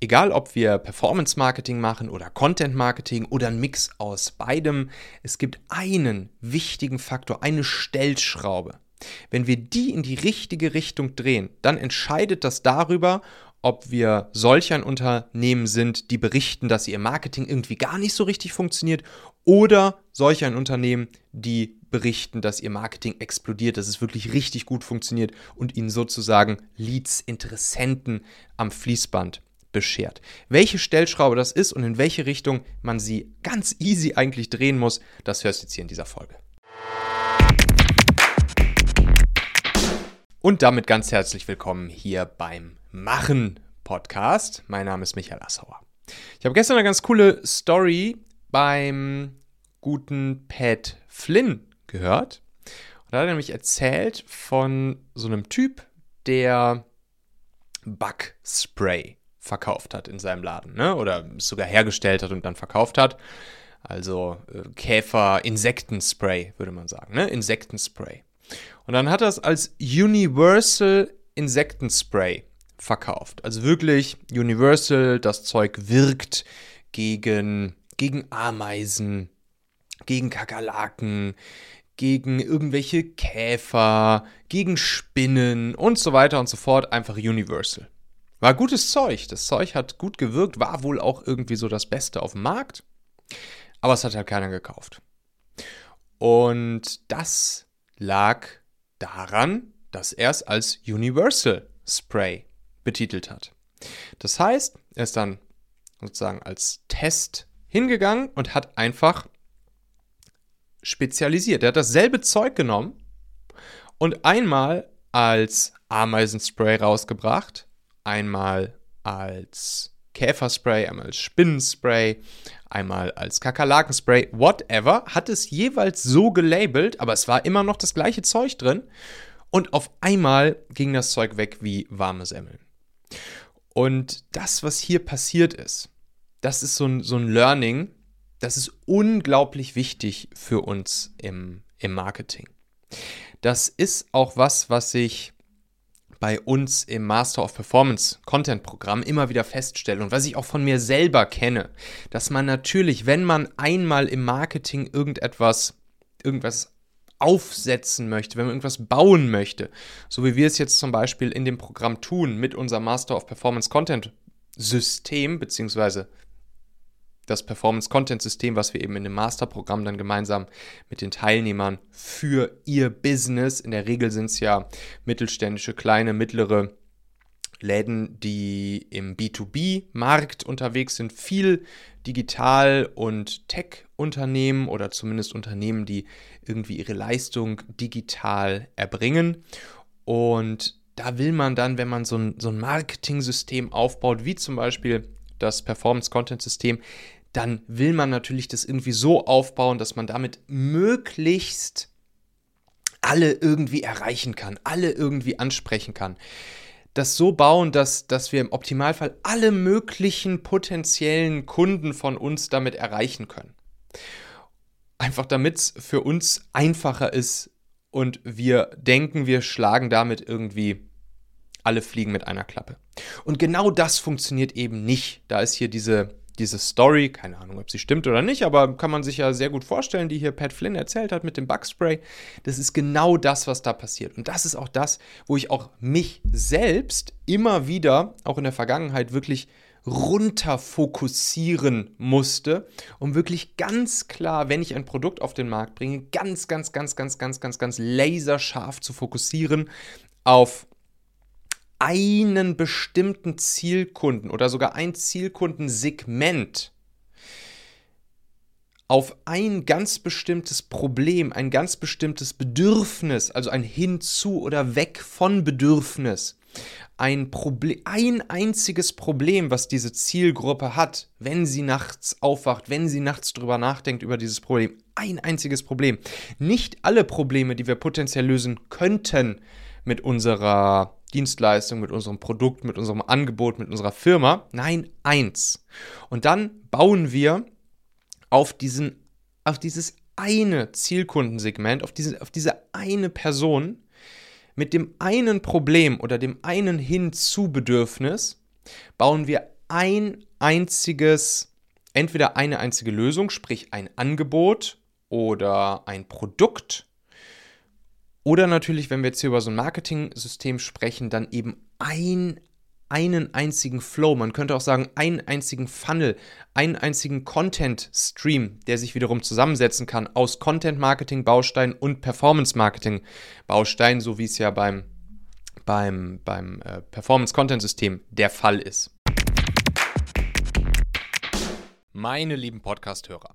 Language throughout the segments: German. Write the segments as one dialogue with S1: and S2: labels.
S1: Egal, ob wir Performance Marketing machen oder Content Marketing oder ein Mix aus beidem, es gibt einen wichtigen Faktor, eine Stellschraube. Wenn wir die in die richtige Richtung drehen, dann entscheidet das darüber, ob wir solch ein Unternehmen sind, die berichten, dass ihr Marketing irgendwie gar nicht so richtig funktioniert, oder solch ein Unternehmen, die berichten, dass ihr Marketing explodiert, dass es wirklich richtig gut funktioniert und ihnen sozusagen Leads, Interessenten am Fließband beschert. Welche Stellschraube das ist und in welche Richtung man sie ganz easy eigentlich drehen muss, das hörst du jetzt hier in dieser Folge. Und damit ganz herzlich willkommen hier beim Machen Podcast. Mein Name ist Michael Assauer. Ich habe gestern eine ganz coole Story beim guten Pat Flynn gehört. Und da hat er nämlich erzählt von so einem Typ, der Bug-Spray verkauft hat in seinem Laden, ne? Oder sogar hergestellt hat und dann verkauft hat. Also äh, Käfer-Insektenspray, würde man sagen, ne? Insektenspray. Und dann hat er es als Universal Insektenspray verkauft. Also wirklich Universal, das Zeug wirkt gegen, gegen Ameisen, gegen Kakerlaken, gegen irgendwelche Käfer, gegen Spinnen und so weiter und so fort. Einfach Universal. War gutes Zeug. Das Zeug hat gut gewirkt, war wohl auch irgendwie so das Beste auf dem Markt. Aber es hat halt keiner gekauft. Und das lag daran, dass er es als Universal Spray betitelt hat. Das heißt, er ist dann sozusagen als Test hingegangen und hat einfach spezialisiert. Er hat dasselbe Zeug genommen und einmal als Ameisenspray rausgebracht einmal als Käferspray, einmal als Spinnenspray, einmal als Kakerlakenspray, whatever, hat es jeweils so gelabelt, aber es war immer noch das gleiche Zeug drin. Und auf einmal ging das Zeug weg wie warme Semmeln. Und das, was hier passiert ist, das ist so ein, so ein Learning, das ist unglaublich wichtig für uns im, im Marketing. Das ist auch was, was ich bei uns im Master of Performance Content Programm immer wieder feststelle und was ich auch von mir selber kenne, dass man natürlich, wenn man einmal im Marketing irgendetwas, irgendwas aufsetzen möchte, wenn man irgendwas bauen möchte, so wie wir es jetzt zum Beispiel in dem Programm tun mit unserem Master of Performance Content System, beziehungsweise das Performance-Content-System, was wir eben in dem Masterprogramm dann gemeinsam mit den Teilnehmern für ihr Business, in der Regel sind es ja mittelständische, kleine, mittlere Läden, die im B2B-Markt unterwegs sind, viel Digital- und Tech-Unternehmen oder zumindest Unternehmen, die irgendwie ihre Leistung digital erbringen. Und da will man dann, wenn man so ein, so ein Marketing-System aufbaut, wie zum Beispiel das Performance-Content-System, dann will man natürlich das irgendwie so aufbauen, dass man damit möglichst alle irgendwie erreichen kann, alle irgendwie ansprechen kann. Das so bauen, dass, dass wir im Optimalfall alle möglichen potenziellen Kunden von uns damit erreichen können. Einfach damit es für uns einfacher ist und wir denken, wir schlagen damit irgendwie alle Fliegen mit einer Klappe. Und genau das funktioniert eben nicht. Da ist hier diese diese Story, keine Ahnung, ob sie stimmt oder nicht, aber kann man sich ja sehr gut vorstellen, die hier Pat Flynn erzählt hat mit dem Bugspray. Das ist genau das, was da passiert. Und das ist auch das, wo ich auch mich selbst immer wieder, auch in der Vergangenheit, wirklich runter fokussieren musste, um wirklich ganz klar, wenn ich ein Produkt auf den Markt bringe, ganz, ganz, ganz, ganz, ganz, ganz, ganz laserscharf zu fokussieren auf einen bestimmten Zielkunden oder sogar ein Zielkundensegment auf ein ganz bestimmtes Problem, ein ganz bestimmtes Bedürfnis, also ein Hinzu oder Weg von Bedürfnis, ein, Problem, ein einziges Problem, was diese Zielgruppe hat, wenn sie nachts aufwacht, wenn sie nachts drüber nachdenkt über dieses Problem. Ein einziges Problem. Nicht alle Probleme, die wir potenziell lösen könnten mit unserer Dienstleistung, mit unserem Produkt, mit unserem Angebot, mit unserer Firma. Nein, eins. Und dann bauen wir auf diesen, auf dieses eine Zielkundensegment, auf diese, auf diese eine Person mit dem einen Problem oder dem einen Hinzubedürfnis, bauen wir ein einziges, entweder eine einzige Lösung, sprich ein Angebot oder ein Produkt. Oder natürlich, wenn wir jetzt hier über so ein Marketing-System sprechen, dann eben ein einen einzigen Flow, man könnte auch sagen, einen einzigen Funnel, einen einzigen Content-Stream, der sich wiederum zusammensetzen kann aus Content-Marketing-Bausteinen und Performance-Marketing-Bausteinen, so wie es ja beim, beim, beim äh, Performance-Content-System der Fall ist. Meine lieben Podcast-Hörer,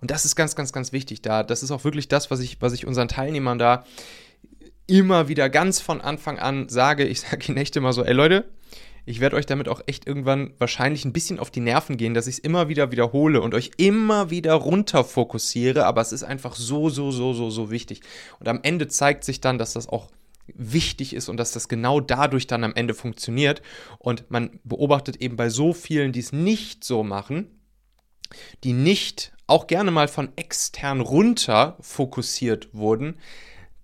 S1: Und das ist ganz, ganz, ganz wichtig da. Das ist auch wirklich das, was ich, was ich unseren Teilnehmern da immer wieder ganz von Anfang an sage. Ich sage ihnen echt immer so, ey Leute, ich werde euch damit auch echt irgendwann wahrscheinlich ein bisschen auf die Nerven gehen, dass ich es immer wieder wiederhole und euch immer wieder runter fokussiere, aber es ist einfach so, so, so, so, so wichtig. Und am Ende zeigt sich dann, dass das auch wichtig ist und dass das genau dadurch dann am Ende funktioniert. Und man beobachtet eben bei so vielen, die es nicht so machen, die nicht auch gerne mal von extern runter fokussiert wurden,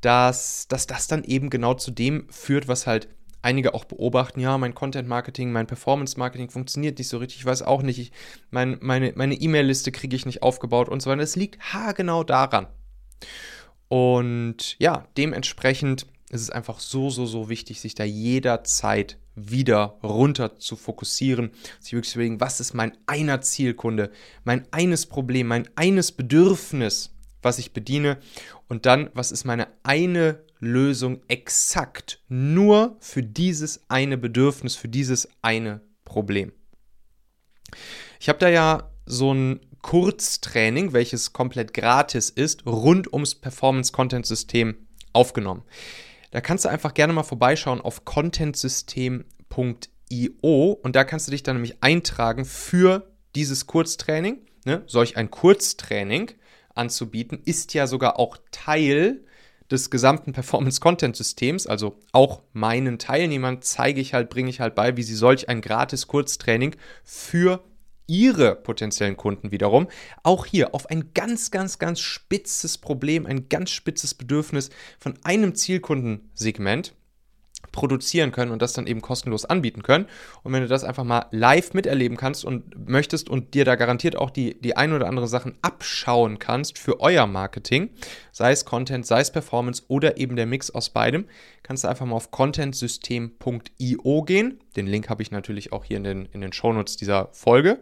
S1: dass, dass das dann eben genau zu dem führt, was halt einige auch beobachten, ja, mein Content Marketing, mein Performance Marketing funktioniert nicht so richtig, ich weiß auch nicht, ich, mein, meine E-Mail-Liste kriege ich nicht aufgebaut und so weiter. Es liegt haargenau daran. Und ja, dementsprechend ist es einfach so, so, so wichtig, sich da jederzeit wieder runter zu fokussieren, sich wirklich zu überlegen, was ist mein einer Zielkunde, mein eines Problem, mein eines Bedürfnis, was ich bediene und dann, was ist meine eine Lösung exakt nur für dieses eine Bedürfnis, für dieses eine Problem. Ich habe da ja so ein Kurztraining, welches komplett gratis ist, rund ums Performance-Content-System aufgenommen. Da kannst du einfach gerne mal vorbeischauen auf contentsystem.io und da kannst du dich dann nämlich eintragen für dieses Kurztraining. Ne? Solch ein Kurztraining anzubieten, ist ja sogar auch Teil des gesamten Performance-Content-Systems, also auch meinen Teilnehmern zeige ich halt, bringe ich halt bei, wie sie solch ein gratis Kurztraining für ihre potenziellen Kunden wiederum auch hier auf ein ganz, ganz, ganz spitzes Problem, ein ganz spitzes Bedürfnis von einem Zielkundensegment produzieren können und das dann eben kostenlos anbieten können. Und wenn du das einfach mal live miterleben kannst und möchtest und dir da garantiert auch die, die ein oder andere Sachen abschauen kannst für euer Marketing, sei es Content, sei es Performance oder eben der Mix aus beidem, kannst du einfach mal auf contentsystem.io gehen. Den Link habe ich natürlich auch hier in den, in den Shownotes dieser Folge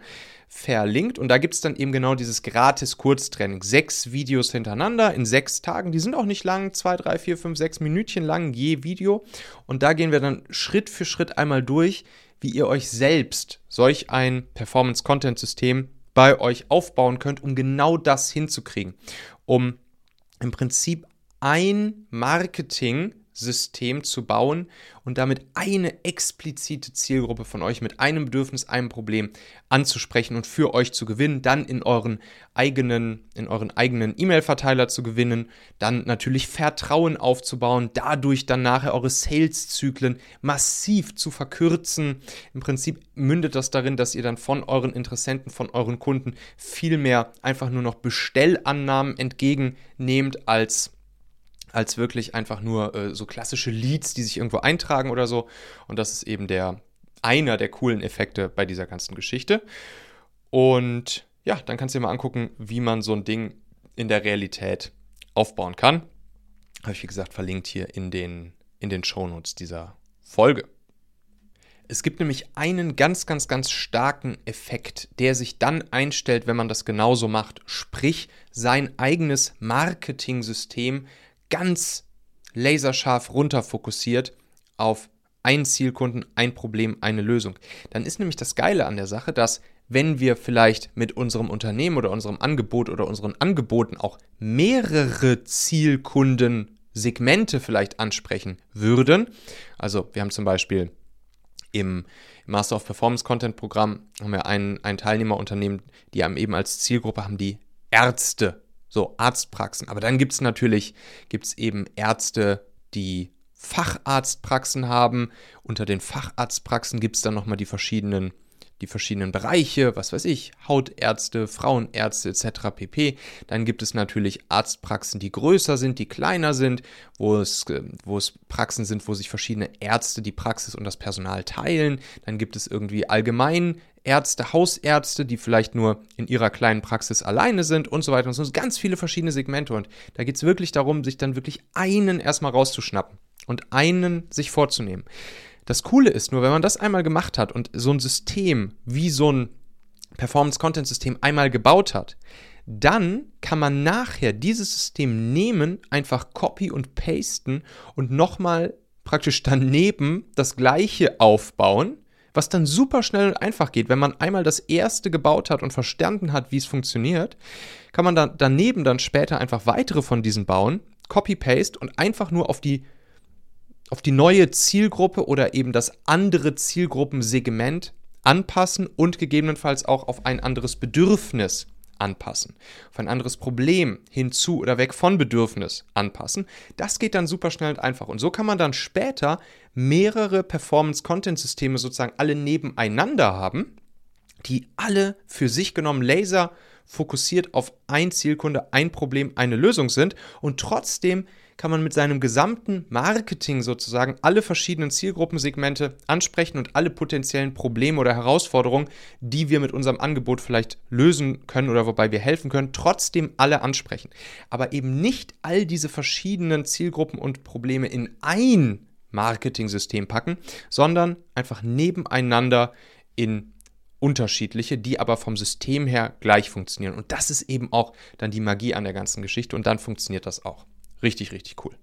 S1: verlinkt. Und da gibt es dann eben genau dieses gratis Kurztraining. Sechs Videos hintereinander in sechs Tagen. Die sind auch nicht lang, zwei, drei, vier, fünf, sechs Minütchen lang je Video. Und da gehen wir dann Schritt für Schritt einmal durch, wie ihr euch selbst solch ein Performance-Content-System bei euch aufbauen könnt, um genau das hinzukriegen. Um im Prinzip ein Marketing System zu bauen und damit eine explizite Zielgruppe von euch mit einem Bedürfnis, einem Problem anzusprechen und für euch zu gewinnen, dann in euren eigenen, in euren eigenen E-Mail-Verteiler zu gewinnen, dann natürlich Vertrauen aufzubauen, dadurch dann nachher eure Sales-Zyklen massiv zu verkürzen. Im Prinzip mündet das darin, dass ihr dann von euren Interessenten, von euren Kunden viel mehr einfach nur noch Bestellannahmen entgegennehmt als als wirklich einfach nur äh, so klassische Leads, die sich irgendwo eintragen oder so. Und das ist eben der einer der coolen Effekte bei dieser ganzen Geschichte. Und ja, dann kannst du dir mal angucken, wie man so ein Ding in der Realität aufbauen kann. Habe ich, wie gesagt, verlinkt hier in den, in den Shownotes dieser Folge. Es gibt nämlich einen ganz, ganz, ganz starken Effekt, der sich dann einstellt, wenn man das genauso macht. Sprich, sein eigenes Marketing-System ganz laserscharf runterfokussiert auf einen Zielkunden, ein Problem, eine Lösung. Dann ist nämlich das Geile an der Sache, dass wenn wir vielleicht mit unserem Unternehmen oder unserem Angebot oder unseren Angeboten auch mehrere Zielkunden Segmente vielleicht ansprechen würden. Also wir haben zum Beispiel im Master of Performance Content Programm haben wir ein, ein Teilnehmerunternehmen, die haben eben als Zielgruppe haben die Ärzte, so Arztpraxen. Aber dann gibt es natürlich, gibt eben Ärzte, die Facharztpraxen haben. Unter den Facharztpraxen gibt es dann nochmal die verschiedenen die verschiedenen Bereiche, was weiß ich, Hautärzte, Frauenärzte etc. pp. Dann gibt es natürlich Arztpraxen, die größer sind, die kleiner sind, wo es, äh, wo es Praxen sind, wo sich verschiedene Ärzte die Praxis und das Personal teilen. Dann gibt es irgendwie allgemein Ärzte, Hausärzte, die vielleicht nur in ihrer kleinen Praxis alleine sind und so weiter und so. Ganz viele verschiedene Segmente und da geht es wirklich darum, sich dann wirklich einen erstmal rauszuschnappen und einen sich vorzunehmen. Das Coole ist nur, wenn man das einmal gemacht hat und so ein System wie so ein Performance-Content-System einmal gebaut hat, dann kann man nachher dieses System nehmen, einfach copy und pasten und nochmal praktisch daneben das gleiche aufbauen, was dann super schnell und einfach geht. Wenn man einmal das erste gebaut hat und verstanden hat, wie es funktioniert, kann man dann daneben dann später einfach weitere von diesen bauen, copy-paste und einfach nur auf die auf die neue Zielgruppe oder eben das andere Zielgruppensegment anpassen und gegebenenfalls auch auf ein anderes Bedürfnis anpassen, auf ein anderes Problem hinzu oder weg von Bedürfnis anpassen. Das geht dann super schnell und einfach. Und so kann man dann später mehrere Performance-Content-Systeme sozusagen alle nebeneinander haben, die alle für sich genommen laser fokussiert auf ein Zielkunde, ein Problem, eine Lösung sind und trotzdem kann man mit seinem gesamten Marketing sozusagen alle verschiedenen Zielgruppensegmente ansprechen und alle potenziellen Probleme oder Herausforderungen, die wir mit unserem Angebot vielleicht lösen können oder wobei wir helfen können, trotzdem alle ansprechen. Aber eben nicht all diese verschiedenen Zielgruppen und Probleme in ein Marketing-System packen, sondern einfach nebeneinander in unterschiedliche, die aber vom System her gleich funktionieren. Und das ist eben auch dann die Magie an der ganzen Geschichte und dann funktioniert das auch. Richtig, richtig cool.